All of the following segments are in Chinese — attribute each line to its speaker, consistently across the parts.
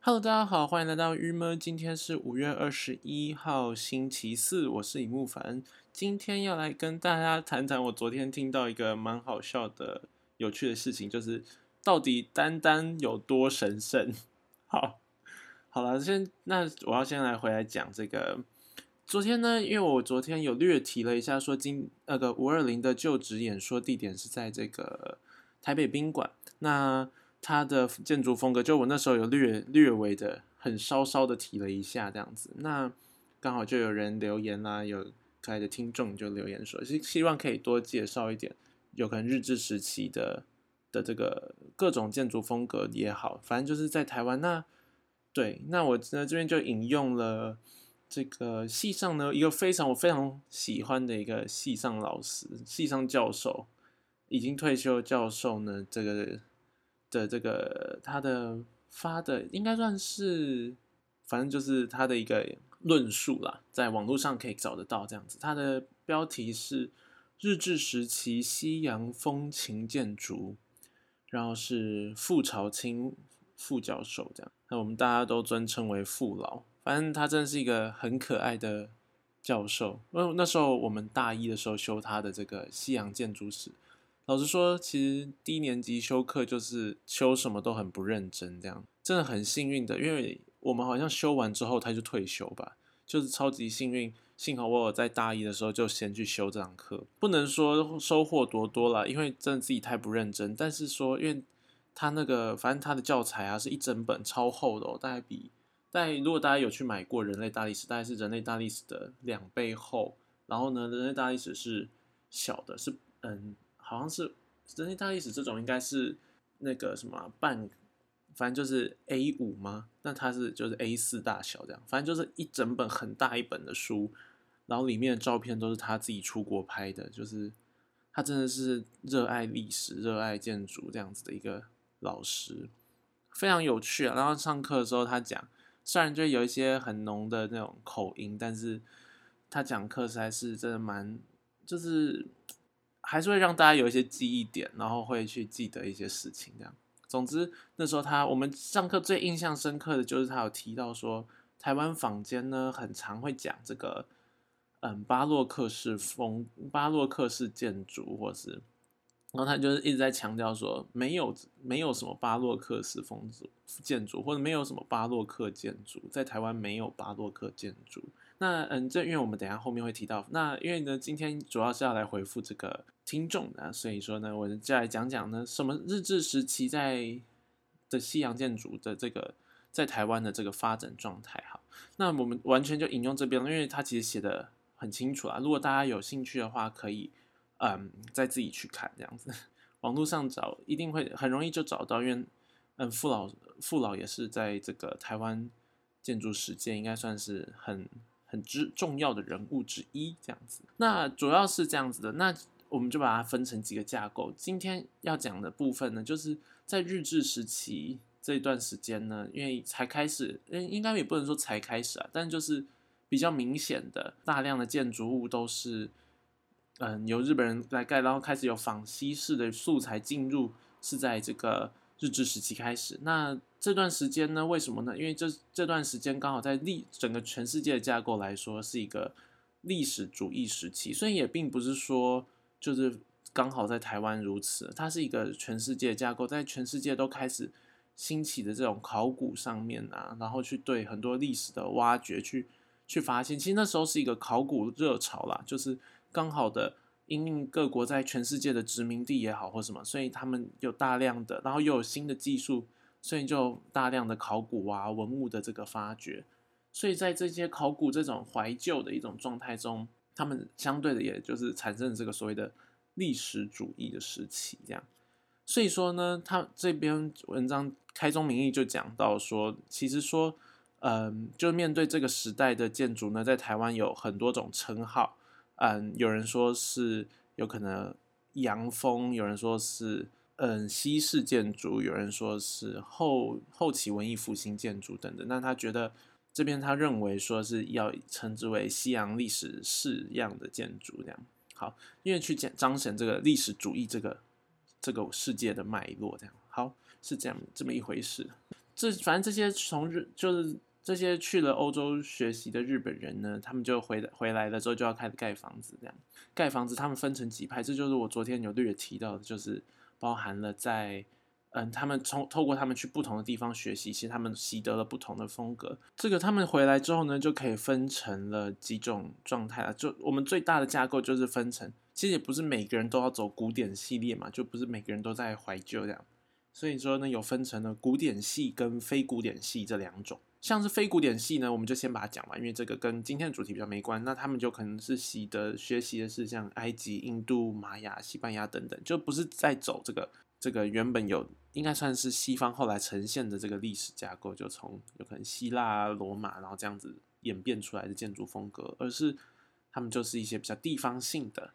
Speaker 1: Hello，大家好，欢迎来到郁闷。今天是五月二十一号，星期四，我是李木凡。今天要来跟大家谈谈我昨天听到一个蛮好笑的、有趣的事情，就是到底丹丹有多神圣？好，好了，先那我要先来回来讲这个。昨天呢，因为我昨天有略提了一下，说今那个五二零的就职演说地点是在这个台北宾馆。那它的建筑风格，就我那时候有略略微的、很稍稍的提了一下这样子。那刚好就有人留言啦，有可爱的听众就留言说，希希望可以多介绍一点，有可能日治时期的的这个各种建筑风格也好，反正就是在台湾。那对，那我呢这边就引用了这个系上呢一个非常我非常喜欢的一个系上老师、系上教授，已经退休教授呢这个。的这个他的发的应该算是，反正就是他的一个论述啦，在网络上可以找得到这样子。他的标题是日治时期西洋风情建筑，然后是傅朝清副教授这样，那我们大家都尊称为傅老。反正他真的是一个很可爱的教授。那那时候我们大一的时候修他的这个西洋建筑史。老实说，其实低年级修课就是修什么都很不认真，这样真的很幸运的，因为我们好像修完之后他就退休吧，就是超级幸运。幸好我有在大一的时候就先去修这堂课，不能说收获多多了，因为真的自己太不认真。但是说，因为他那个反正他的教材啊是一整本超厚的哦，大概比大概如果大家有去买过人类大历史，大概是人类大历史的两倍厚。然后呢，人类大历史是小的，是嗯。好像是人类大历史这种应该是那个什么半，反正就是 A 五吗？那它是就是 A 四大小这样，反正就是一整本很大一本的书，然后里面的照片都是他自己出国拍的，就是他真的是热爱历史、热爱建筑这样子的一个老师，非常有趣啊。然后上课的时候他讲，虽然就有一些很浓的那种口音，但是他讲课实在是真的蛮就是。还是会让大家有一些记忆点，然后会去记得一些事情。这样，总之那时候他我们上课最印象深刻的就是他有提到说，台湾坊间呢很常会讲这个，嗯，巴洛克式风、巴洛克式建筑，或是，然后他就是一直在强调说，没有没有什么巴洛克式风建筑，或者没有什么巴洛克建筑，在台湾没有巴洛克建筑。那嗯，这因为我们等下后面会提到，那因为呢，今天主要是要来回复这个听众的，所以说呢，我就来讲讲呢，什么日治时期在的西洋建筑的这个在台湾的这个发展状态。好，那我们完全就引用这边，因为他其实写的很清楚啊。如果大家有兴趣的话，可以嗯再自己去看这样子，网络上找一定会很容易就找到，因为嗯傅老傅老也是在这个台湾建筑史界应该算是很。很之重要的人物之一，这样子。那主要是这样子的。那我们就把它分成几个架构。今天要讲的部分呢，就是在日治时期这一段时间呢，因为才开始，应应该也不能说才开始啊，但就是比较明显的，大量的建筑物都是，嗯，由日本人来盖，然后开始有仿西式的素材进入，是在这个。日治时期开始，那这段时间呢？为什么呢？因为这这段时间刚好在历整个全世界的架构来说是一个历史主义时期，所以也并不是说就是刚好在台湾如此，它是一个全世界架构，在全世界都开始兴起的这种考古上面啊，然后去对很多历史的挖掘，去去发现，其实那时候是一个考古热潮啦，就是刚好的。因应各国在全世界的殖民地也好或什么，所以他们有大量的，然后又有新的技术，所以就大量的考古啊文物的这个发掘，所以在这些考古这种怀旧的一种状态中，他们相对的也就是产生了这个所谓的历史主义的时期，这样。所以说呢，他这边文章开宗明义就讲到说，其实说，嗯，就面对这个时代的建筑呢，在台湾有很多种称号。嗯，有人说是有可能洋风，有人说是嗯西式建筑，有人说是后后期文艺复兴建筑等等。那他觉得这边他认为说是要称之为西洋历史式样的建筑这样。好，因为去讲彰显这个历史主义这个这个世界的脉络这样。好，是这样这么一回事。这反正这些从日就是这些去了欧洲学习的日本人呢，他们就回回来了之后就要开始盖房子，这样盖房子他们分成几派，这就是我昨天有略提到的，就是包含了在。嗯，他们从透过他们去不同的地方学习，其实他们习得了不同的风格。这个他们回来之后呢，就可以分成了几种状态了。就我们最大的架构就是分成，其实也不是每个人都要走古典系列嘛，就不是每个人都在怀旧这样。所以说呢，有分成了古典系跟非古典系这两种。像是非古典系呢，我们就先把它讲完，因为这个跟今天的主题比较没关。那他们就可能是习得学习的是像埃及、印度、玛雅、西班牙等等，就不是在走这个。这个原本有应该算是西方后来呈现的这个历史架构，就从有可能希腊、罗马，然后这样子演变出来的建筑风格，而是他们就是一些比较地方性的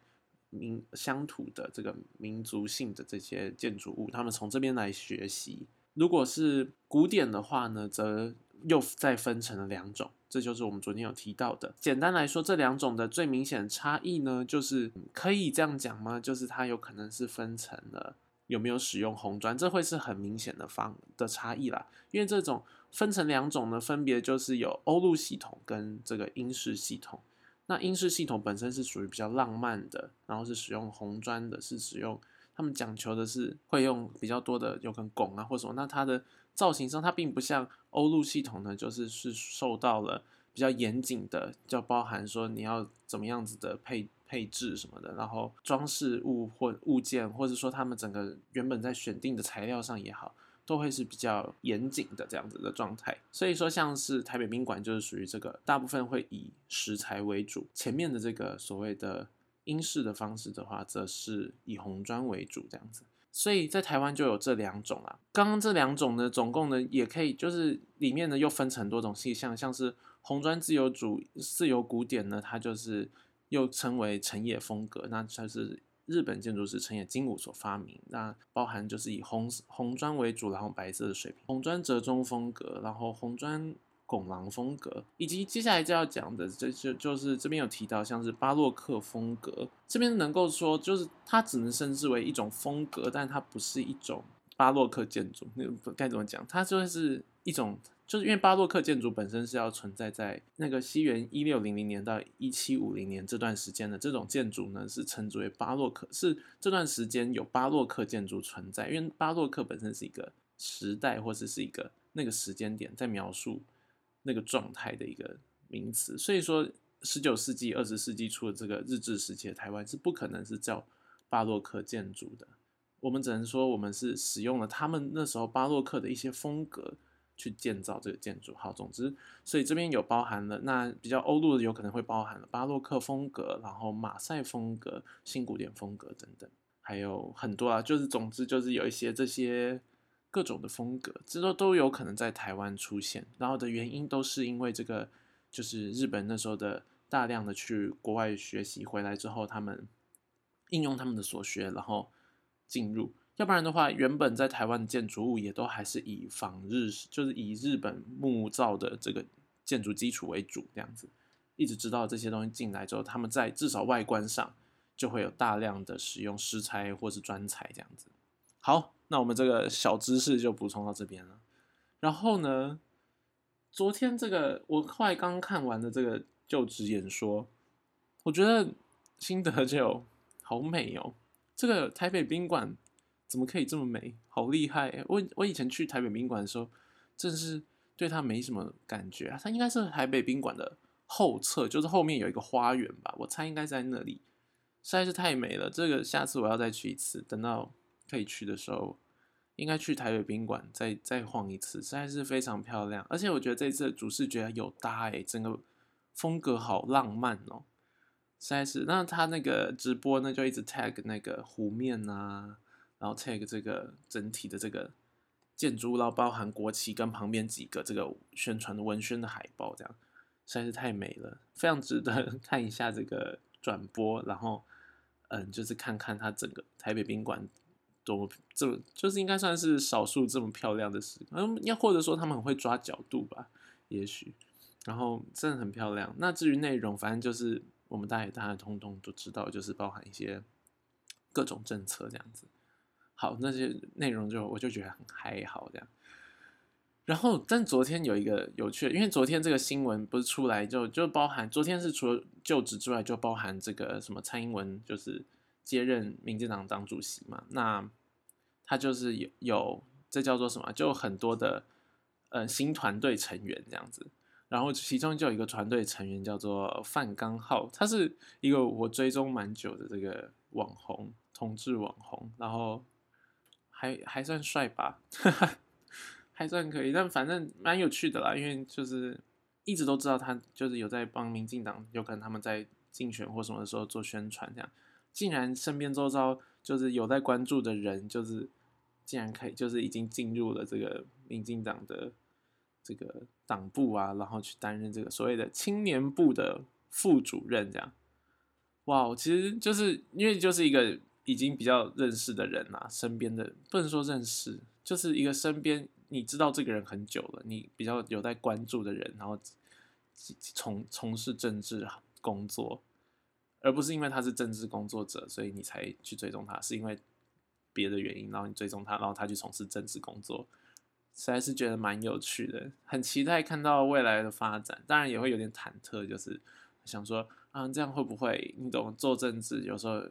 Speaker 1: 民乡土的这个民族性的这些建筑物，他们从这边来学习。如果是古典的话呢，则又再分成了两种，这就是我们昨天有提到的。简单来说，这两种的最明显的差异呢，就是可以这样讲吗？就是它有可能是分成了。有没有使用红砖？这会是很明显的方的差异啦。因为这种分成两种呢，分别就是有欧陆系统跟这个英式系统。那英式系统本身是属于比较浪漫的，然后是使用红砖的，是使用他们讲求的是会用比较多的有可能拱啊或什么。那它的造型上，它并不像欧陆系统呢，就是是受到了比较严谨的，就包含说你要怎么样子的配。配置什么的，然后装饰物或物件，或者说他们整个原本在选定的材料上也好，都会是比较严谨的这样子的状态。所以说，像是台北宾馆就是属于这个，大部分会以石材为主。前面的这个所谓的英式的方式的话，则是以红砖为主这样子。所以在台湾就有这两种啦。刚刚这两种呢，总共呢也可以，就是里面呢又分成很多种细项，像是红砖自由主自由古典呢，它就是。又称为成野风格，那它是日本建筑师成野金吾所发明。那包含就是以红红砖为主，然后白色的水平，红砖折中风格，然后红砖拱廊风格，以及接下来就要讲的，这就就是这边有提到像是巴洛克风格。这边能够说，就是它只能称之为一种风格，但它不是一种巴洛克建筑。那该怎么讲？它就是一种。就是因为巴洛克建筑本身是要存在在那个西元一六零零年到一七五零年这段时间的这种建筑呢，是称之为巴洛克，是这段时间有巴洛克建筑存在。因为巴洛克本身是一个时代或者是一个那个时间点在描述那个状态的一个名词，所以说十九世纪、二十世纪初的这个日治时期的台湾是不可能是叫巴洛克建筑的，我们只能说我们是使用了他们那时候巴洛克的一些风格。去建造这个建筑，好，总之，所以这边有包含了那比较欧陆的，有可能会包含了巴洛克风格，然后马赛风格、新古典风格等等，还有很多啊，就是总之就是有一些这些各种的风格，这都都有可能在台湾出现，然后的原因都是因为这个，就是日本那时候的大量的去国外学习回来之后，他们应用他们的所学，然后进入。要不然的话，原本在台湾的建筑物也都还是以仿日，就是以日本木造的这个建筑基础为主，这样子，一直知道这些东西进来之后，他们在至少外观上就会有大量的使用石材或是砖材这样子。好，那我们这个小知识就补充到这边了。然后呢，昨天这个我后来刚看完的这个就职演说，我觉得心得就好美哦，这个台北宾馆。怎么可以这么美？好厉害！我我以前去台北宾馆的时候，真是对它没什么感觉啊。它应该是台北宾馆的后侧，就是后面有一个花园吧。我猜应该在那里，实在是太美了。这个下次我要再去一次，等到可以去的时候，应该去台北宾馆再再晃一次，实在是非常漂亮。而且我觉得这次的主视觉有搭诶，整个风格好浪漫哦，实在是。那他那个直播呢，就一直 tag 那个湖面啊。然后 tag 这个整体的这个建筑，然后包含国旗跟旁边几个这个宣传的文宣的海报，这样实在是太美了，非常值得 看一下这个转播。然后，嗯，就是看看它整个台北宾馆多么这么，就是应该算是少数这么漂亮的时嗯，要或者说他们很会抓角度吧，也许。然后真的很漂亮。那至于内容，反正就是我们大家大家通通都知道，就是包含一些各种政策这样子。好，那些内容就我就觉得很还好这样。然后，但昨天有一个有趣的，因为昨天这个新闻不是出来就就包含，昨天是除了就职之外，就包含这个什么蔡英文就是接任民进党党主席嘛，那他就是有有这叫做什么，就很多的呃新团队成员这样子，然后其中就有一个团队成员叫做范刚浩，他是一个我追踪蛮久的这个网红，同志网红，然后还还算帅吧。还算可以，但反正蛮有趣的啦，因为就是一直都知道他就是有在帮民进党，有可能他们在竞选或什么的时候做宣传，这样竟然身边周遭就是有在关注的人，就是竟然可以就是已经进入了这个民进党的这个党部啊，然后去担任这个所谓的青年部的副主任，这样哇，其实就是因为就是一个已经比较认识的人啊，身边的不能说认识，就是一个身边。你知道这个人很久了，你比较有在关注的人，然后从从事政治工作，而不是因为他是政治工作者，所以你才去追踪他，是因为别的原因，然后你追踪他，然后他去从事政治工作，实在是觉得蛮有趣的，很期待看到未来的发展，当然也会有点忐忑，就是想说啊，这样会不会你懂做政治有时候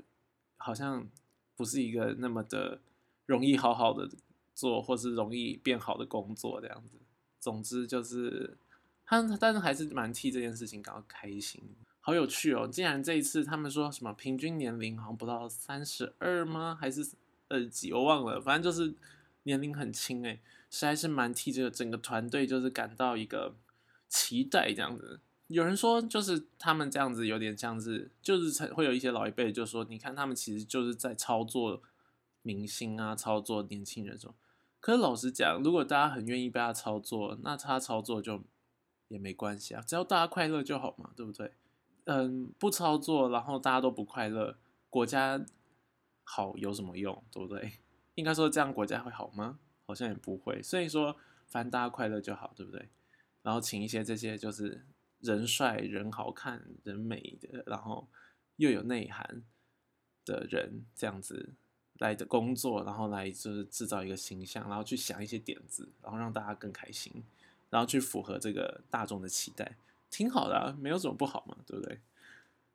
Speaker 1: 好像不是一个那么的容易好好的。做或是容易变好的工作这样子，总之就是他，但是还是蛮替这件事情感到开心，好有趣哦！竟然这一次他们说什么平均年龄好像不到三十二吗？还是呃几？我忘了，反正就是年龄很轻哎，实在是蛮替这个整个团队就是感到一个期待这样子。有人说就是他们这样子有点像是，就是会有一些老一辈就说，你看他们其实就是在操作。明星啊，操作年轻人种。可是老实讲，如果大家很愿意被他操作，那他操作就也没关系啊，只要大家快乐就好嘛，对不对？嗯，不操作，然后大家都不快乐，国家好有什么用，对不对？应该说这样国家会好吗？好像也不会。所以说，反正大家快乐就好，对不对？然后请一些这些就是人帅、人好看、人美的，然后又有内涵的人，这样子。来的工作，然后来就是制造一个形象，然后去想一些点子，然后让大家更开心，然后去符合这个大众的期待，挺好的啊，没有什么不好嘛，对不对？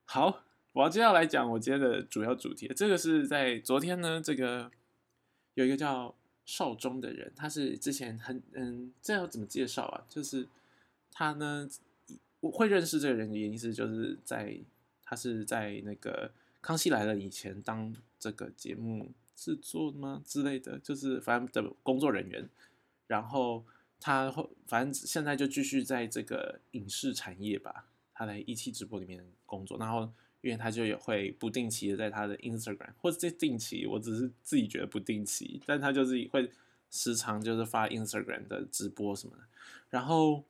Speaker 1: 好，我要接下来讲我今天的主要主题，这个是在昨天呢，这个有一个叫少忠的人，他是之前很嗯，这要怎么介绍啊？就是他呢，我会认识这个人的原因是，就是在他是在那个。康熙来了以前当这个节目制作吗之类的，就是反正的工作人员，然后他反正现在就继续在这个影视产业吧，他在一期直播里面工作，然后因为他就也会不定期的在他的 Instagram 或者定期，我只是自己觉得不定期，但他就是会时常就是发 Instagram 的直播什么的，然后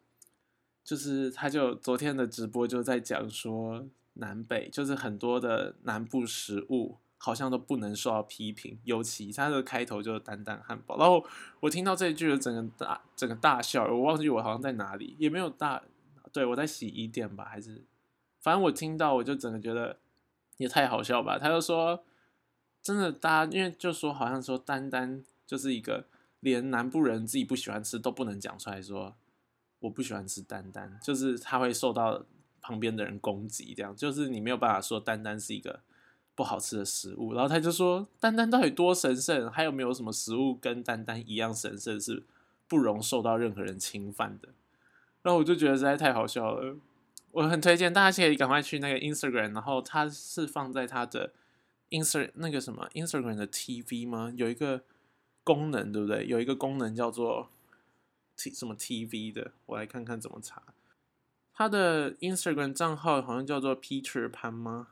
Speaker 1: 就是他就昨天的直播就在讲说。南北就是很多的南部食物好像都不能受到批评，尤其它的开头就是蛋蛋汉堡。然后我听到这一句整个大整个大笑，我忘记我好像在哪里，也没有大，对我在洗衣店吧，还是反正我听到我就整个觉得也太好笑吧。他就说真的，大家因为就说好像说丹丹就是一个连南部人自己不喜欢吃都不能讲出来说我不喜欢吃丹丹，就是他会受到。旁边的人攻击，这样就是你没有办法说丹丹是一个不好吃的食物。然后他就说丹丹到底多神圣？还有没有什么食物跟丹丹一样神圣，是不容受到任何人侵犯的？然后我就觉得实在太好笑了。我很推荐大家可以赶快去那个 Instagram，然后它是放在他的 Instagram 那个什么 Instagram 的 TV 吗？有一个功能对不对？有一个功能叫做 T 什么 TV 的，我来看看怎么查。他的 Instagram 账号好像叫做 Peter 潘吗？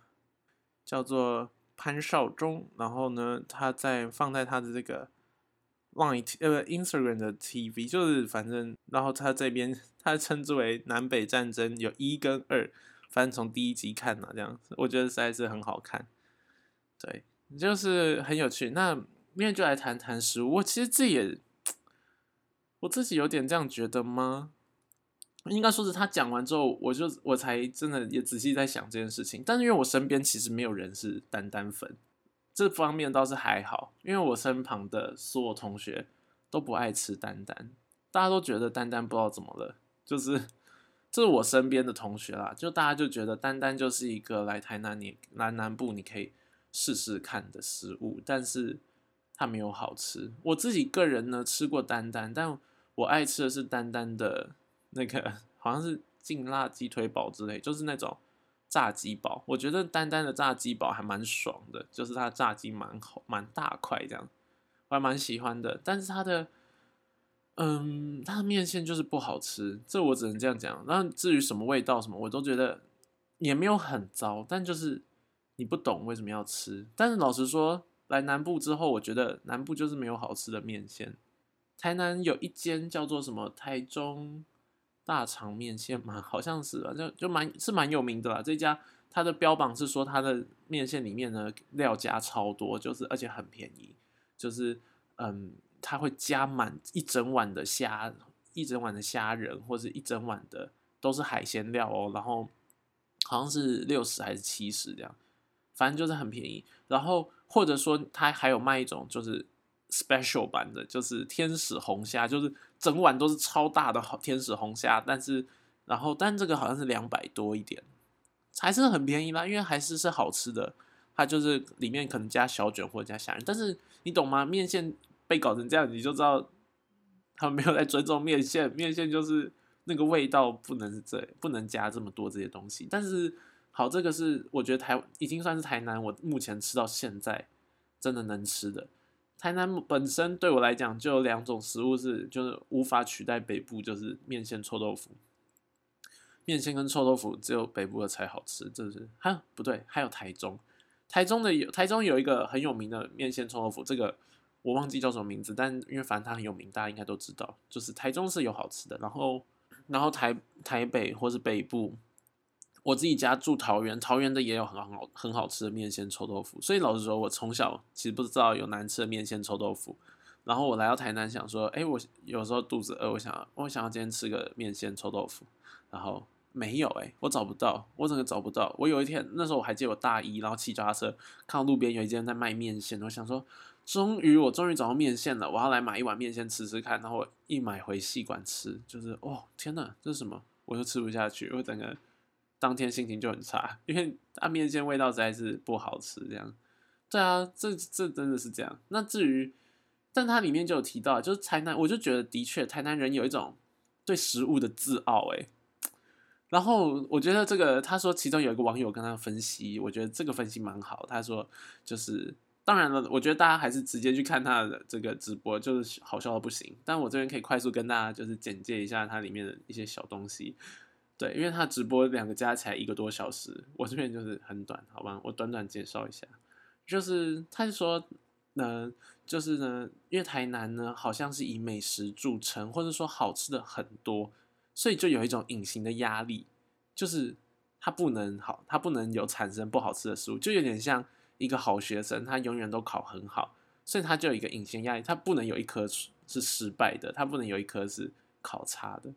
Speaker 1: 叫做潘少忠。然后呢，他在放在他的这个 Line 呃 Instagram 的 TV，就是反正，然后他这边他称之为南北战争有一跟二，反正从第一集看嘛，这样子，我觉得实在是很好看。对，就是很有趣。那今天就来谈谈食物。我其实自己也，我自己有点这样觉得吗？应该说是他讲完之后，我就我才真的也仔细在想这件事情。但是因为我身边其实没有人是丹丹粉，这方面倒是还好。因为我身旁的所有同学都不爱吃丹丹，大家都觉得丹丹不知道怎么了，就是这是我身边的同学啦，就大家就觉得丹丹就是一个来台南你来南部你可以试试看的食物，但是它没有好吃。我自己个人呢吃过丹丹，但我爱吃的是丹丹的那个好像是劲辣鸡腿堡之类，就是那种炸鸡堡。我觉得丹丹的炸鸡堡还蛮爽的，就是它炸鸡蛮好蛮大块这样，我还蛮喜欢的。但是它的嗯，它的面线就是不好吃，这我只能这样讲。那至于什么味道什么，我都觉得也没有很糟，但就是你不懂为什么要吃。但是老实说，来南部之后，我觉得南部就是没有好吃的面线。台南有一间叫做什么台中大肠面线嘛，好像是吧，就就蛮是蛮有名的啦。这家它的标榜是说它的面线里面呢料加超多，就是而且很便宜，就是嗯。它会加满一整碗的虾，一整碗的虾仁，或者一整碗的都是海鲜料哦。然后好像是六十还是七十这样，反正就是很便宜。然后或者说它还有卖一种就是 special 版的，就是天使红虾，就是整碗都是超大的天使红虾。但是然后但这个好像是两百多一点，还是很便宜啦，因为还是是好吃的。它就是里面可能加小卷或者加虾仁，但是你懂吗？面线。被搞成这样，你就知道他们没有在尊重面线。面线就是那个味道，不能这不能加这么多这些东西。但是好，这个是我觉得台已经算是台南我目前吃到现在真的能吃的。台南本身对我来讲就有两种食物是就是无法取代北部，就是面线臭豆腐。面线跟臭豆腐只有北部的才好吃，这是哈不对，还有台中，台中的有台中有一个很有名的面线臭豆腐，这个。我忘记叫什么名字，但因为反正它很有名，大家应该都知道。就是台中是有好吃的，然后然后台台北或是北部，我自己家住桃园，桃园的也有很好很好吃的面线臭豆腐。所以老实说，我从小其实不知道有难吃的面线臭豆腐。然后我来到台南，想说，哎，我有时候肚子饿，我想我想要今天吃个面线臭豆腐，然后没有，哎，我找不到，我整个找不到。我有一天那时候我还记得我大一，然后骑脚踏车看到路边有一间在卖面线，我想说。终于，我终于找到面线了，我要来买一碗面线吃吃看。然后我一买回细管吃，就是哦天哪，这是什么？我又吃不下去，我整个当天心情就很差，因为它面线味道实在是不好吃。这样，对啊，这这真的是这样。那至于，但它里面就有提到，就是台南，我就觉得的确台南人有一种对食物的自傲，哎。然后我觉得这个，他说其中有一个网友跟他分析，我觉得这个分析蛮好。他说就是。当然了，我觉得大家还是直接去看他的这个直播，就是好笑到不行。但我这边可以快速跟大家就是简介一下它里面的一些小东西。对，因为他直播两个加起来一个多小时，我这边就是很短，好吧？我短短介绍一下，就是他是说，嗯，就是呢，因为台南呢好像是以美食著称，或者说好吃的很多，所以就有一种隐形的压力，就是他不能好，他不能有产生不好吃的食物，就有点像。一个好学生，他永远都考很好，所以他就有一个隐形压力，他不能有一科是失败的，他不能有一科是考差的。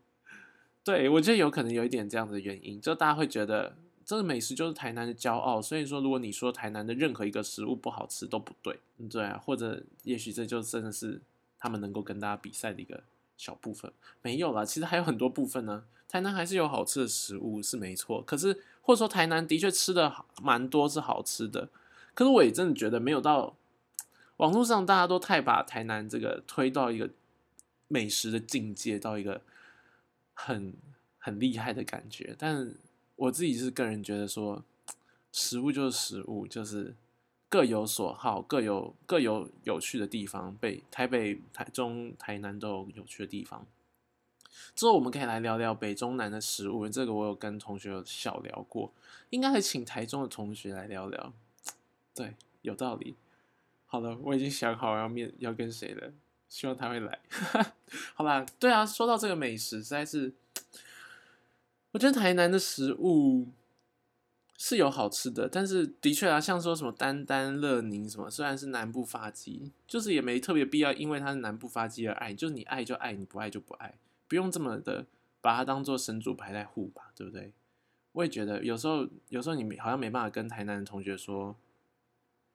Speaker 1: 对我觉得有可能有一点这样的原因，就大家会觉得这个美食就是台南的骄傲，所以说如果你说台南的任何一个食物不好吃都不对，对啊，或者也许这就真的是他们能够跟大家比赛的一个小部分。没有啦，其实还有很多部分呢，台南还是有好吃的食物是没错，可是或者说台南的确吃的蛮多是好吃的。可是我也真的觉得没有到网络上大家都太把台南这个推到一个美食的境界，到一个很很厉害的感觉。但我自己是个人觉得说，食物就是食物，就是各有所好，各有各有有趣的地方。北台北、台中、台南都有有趣的地方。之后我们可以来聊聊北中南的食物，这个我有跟同学有小聊过，应该还请台中的同学来聊聊。对，有道理。好了，我已经想好要面要跟谁了，希望他会来。好吧，对啊，说到这个美食，实在是，我觉得台南的食物是有好吃的，但是的确啊，像说什么丹丹乐宁什么，虽然是南部发鸡，就是也没特别必要，因为它是南部发鸡而爱，就是你爱就爱，你不爱就不爱，不用这么的把它当做神主牌在护吧，对不对？我也觉得有时候，有时候你好像没办法跟台南的同学说。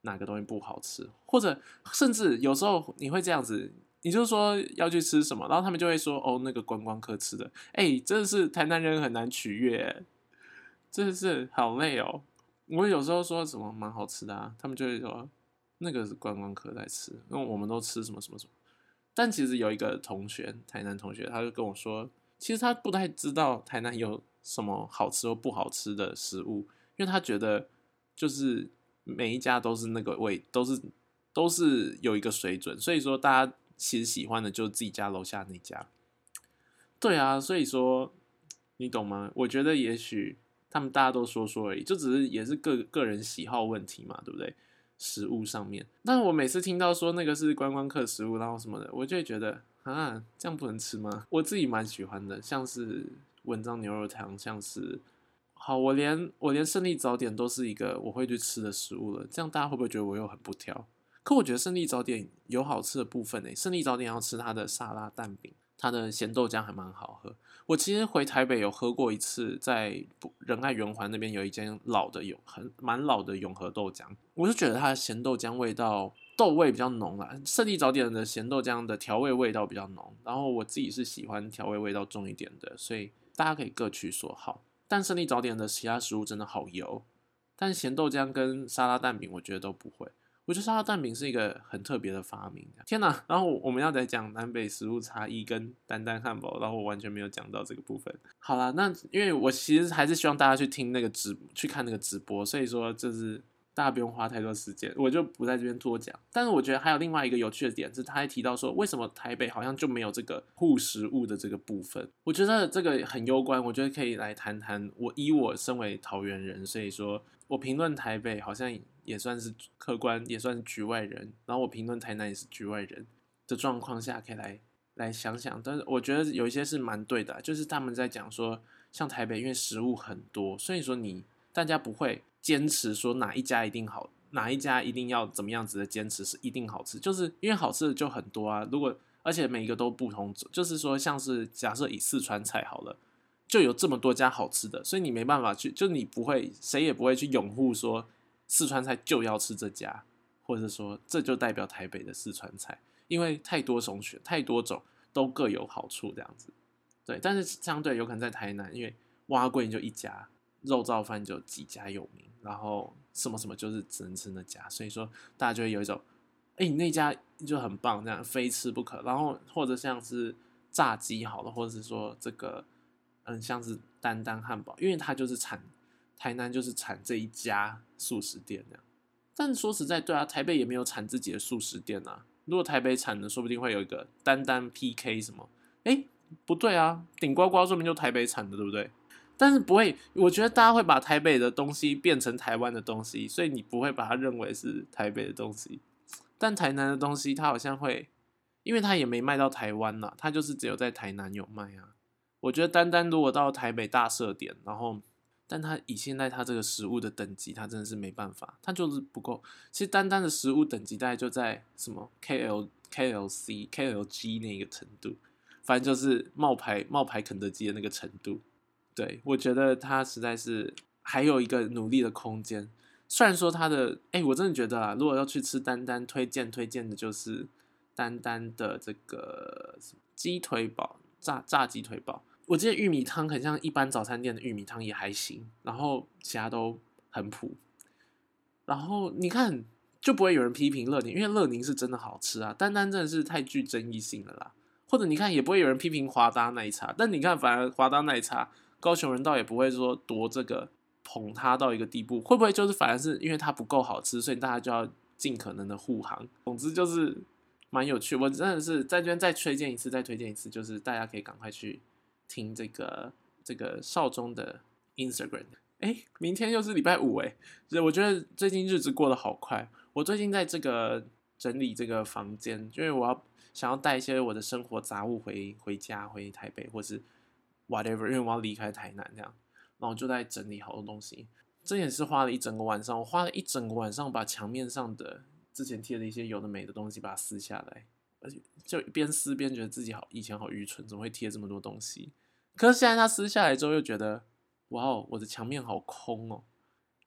Speaker 1: 哪个东西不好吃，或者甚至有时候你会这样子，你就说要去吃什么，然后他们就会说哦，那个观光客吃的，哎，真的是台南人很难取悦，真的是好累哦。我有时候说什么蛮好吃的啊，他们就会说那个是观光客在吃，那我们都吃什么什么什么。但其实有一个同学，台南同学，他就跟我说，其实他不太知道台南有什么好吃或不好吃的食物，因为他觉得就是每一家都是那个味，都是都是有一个水准，所以说大家。其实喜欢的就是自己家楼下那家，对啊，所以说你懂吗？我觉得也许他们大家都说说而已，就只是也是个个人喜好问题嘛，对不对？食物上面，但我每次听到说那个是观光客食物，然后什么的，我就会觉得啊，这样不能吃吗？我自己蛮喜欢的，像是文章牛肉汤，像是好，我连我连胜利早点都是一个我会去吃的食物了，这样大家会不会觉得我又很不挑？可我觉得胜利早点有好吃的部分诶，胜利早点要吃它的沙拉蛋饼，它的咸豆浆还蛮好喝。我其实回台北有喝过一次，在仁爱圆环那边有一间老的永很蛮老的永和豆浆，我就觉得它的咸豆浆味道豆味比较浓啦。胜利早点的咸豆浆的调味味道比较浓，然后我自己是喜欢调味味道重一点的，所以大家可以各取所好。但胜利早点的其他食物真的好油，但咸豆浆跟沙拉蛋饼我觉得都不会。我觉得沙拉蛋饼是一个很特别的发明。天哪！然后我们要再讲南北食物差异跟丹丹汉堡，然后我完全没有讲到这个部分。好啦，那因为我其实还是希望大家去听那个直去看那个直播，所以说就是大家不用花太多时间，我就不在这边多讲。但是我觉得还有另外一个有趣的点是，他还提到说，为什么台北好像就没有这个护食物的这个部分？我觉得这个很攸关，我觉得可以来谈谈。我以我身为桃园人，所以说我评论台北好像。也算是客观，也算是局外人。然后我评论台南也是局外人的状况下，可以来来想想。但是我觉得有一些是蛮对的，就是他们在讲说，像台北因为食物很多，所以说你大家不会坚持说哪一家一定好，哪一家一定要怎么样子的坚持是一定好吃，就是因为好吃的就很多啊。如果而且每一个都不同，就是说像是假设以四川菜好了，就有这么多家好吃的，所以你没办法去，就你不会，谁也不会去拥护说。四川菜就要吃这家，或者说这就代表台北的四川菜，因为太多种选，太多种都各有好处这样子。对，但是相对有可能在台南，因为蛙贵就一家，肉燥饭就几家有名，然后什么什么就是只能吃那家，所以说大家就会有一种，哎，那家就很棒，这样非吃不可。然后或者像是炸鸡好了，或者是说这个，嗯，像是丹丹汉堡，因为它就是产。台南就是产这一家素食店那样，但说实在，对啊，台北也没有产自己的素食店啊。如果台北产的，说不定会有一个单单 PK 什么？哎，不对啊，顶呱呱说明就台北产的，对不对？但是不会，我觉得大家会把台北的东西变成台湾的东西，所以你不会把它认为是台北的东西。但台南的东西，它好像会，因为它也没卖到台湾呐，它就是只有在台南有卖啊。我觉得单单如果到台北大设点，然后。但它以现在它这个食物的等级，它真的是没办法，它就是不够。其实单单的食物等级大概就在什么 K L K L C K L G 那个程度，反正就是冒牌冒牌肯德基的那个程度。对我觉得他实在是还有一个努力的空间。虽然说他的，哎，我真的觉得啊，如果要去吃丹丹，推荐推荐的就是丹丹的这个鸡腿堡炸炸鸡腿堡。我记得玉米汤很像一般早餐店的玉米汤也还行，然后其他都很普。然后你看就不会有人批评乐宁，因为乐宁是真的好吃啊。丹丹真的是太具争议性了啦。或者你看也不会有人批评华达奶茶，但你看反而华达奶茶高雄人倒也不会说夺这个捧它到一个地步，会不会就是反而是因为它不够好吃，所以大家就要尽可能的护航？总之就是蛮有趣。我真的是在这边再推荐一次，再推荐一次，就是大家可以赶快去。听这个这个少中的 Instagram，哎，明天又是礼拜五哎，我觉得最近日子过得好快。我最近在这个整理这个房间，因为我要想要带一些我的生活杂物回回家，回台北或是 whatever，因为我要离开台南这样，然后就在整理好多东西。这也是花了一整个晚上，我花了一整个晚上把墙面上的之前贴的一些有的没的东西把它撕下来，而且就边撕边觉得自己好以前好愚蠢，怎么会贴这么多东西？可是现在他撕下来之后，又觉得，哇哦，我的墙面好空哦，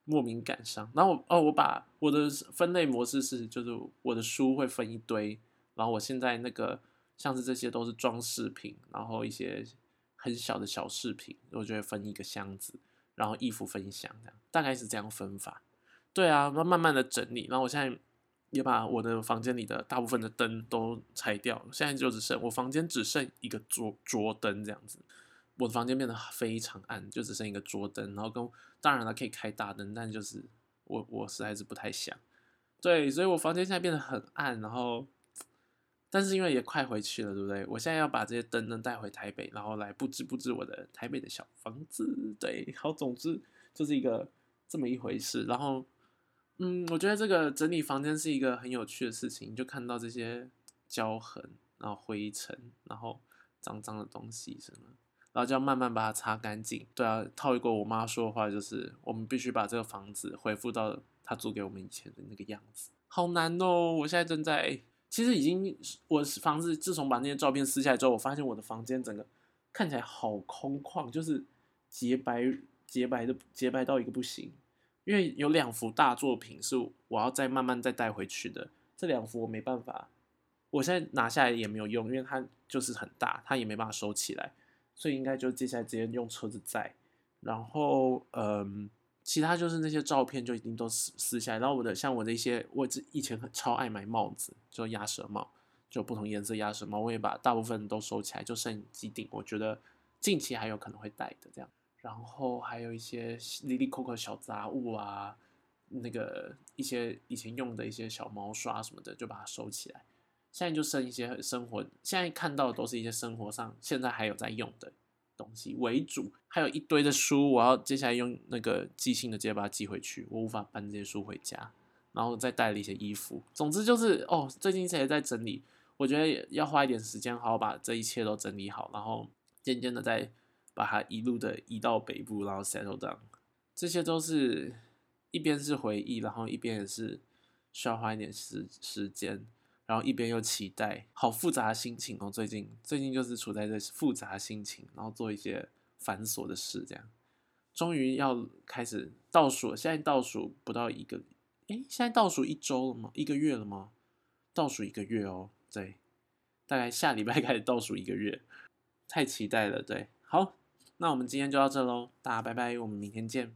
Speaker 1: 莫名感伤。然后哦，我把我的分类模式是，就是我的书会分一堆，然后我现在那个像是这些都是装饰品，然后一些很小的小饰品，我就会分一个箱子，然后衣服分享这样，大概是这样分法。对啊，那慢慢的整理，然后我现在也把我的房间里的大部分的灯都拆掉，现在就只剩我房间只剩一个桌桌灯这样子，我的房间变得非常暗，就只剩一个桌灯，然后跟当然了可以开大灯，但就是我我实在是不太想。对，所以我房间现在变得很暗，然后，但是因为也快回去了，对不对？我现在要把这些灯呢带回台北，然后来布置布置我的台北的小房子。对，好，总之就是一个这么一回事。然后，嗯，我觉得这个整理房间是一个很有趣的事情，就看到这些胶痕，然后灰尘，然后脏脏的东西什么，然后就要慢慢把它擦干净。对啊，套一个我妈说的话，就是我们必须把这个房子恢复到。他租给我们以前的那个样子，好难哦！我现在正在，其实已经，我房子自从把那些照片撕下来之后，我发现我的房间整个看起来好空旷，就是洁白洁白的洁白到一个不行。因为有两幅大作品是我要再慢慢再带回去的，这两幅我没办法，我现在拿下来也没有用，因为它就是很大，它也没办法收起来，所以应该就接下来直接用车子载，然后嗯。其他就是那些照片就已经都撕撕下来，然后我的像我的一些，我以前很超爱买帽子，就鸭舌帽，就不同颜色鸭舌帽，我也把大部分都收起来，就剩几顶，我觉得近期还有可能会戴的这样。然后还有一些里里扣扣小杂物啊，那个一些以前用的一些小毛刷什么的，就把它收起来。现在就剩一些生活，现在看到的都是一些生活上现在还有在用的。东西为主，还有一堆的书，我要接下来用那个寄信的直接把它寄回去，我无法搬这些书回家，然后再带了一些衣服，总之就是哦，最近也在整理，我觉得要花一点时间，好好把这一切都整理好，然后渐渐的再把它一路的移到北部，然后 settle down，这些都是一边是回忆，然后一边也是需要花一点时时间。然后一边又期待，好复杂的心情哦。最近最近就是处在这复杂心情，然后做一些繁琐的事，这样终于要开始倒数了。现在倒数不到一个，诶，现在倒数一周了吗？一个月了吗？倒数一个月哦，对，大概下礼拜 开始倒数一个月，太期待了。对，好，那我们今天就到这喽，大家拜拜，我们明天见。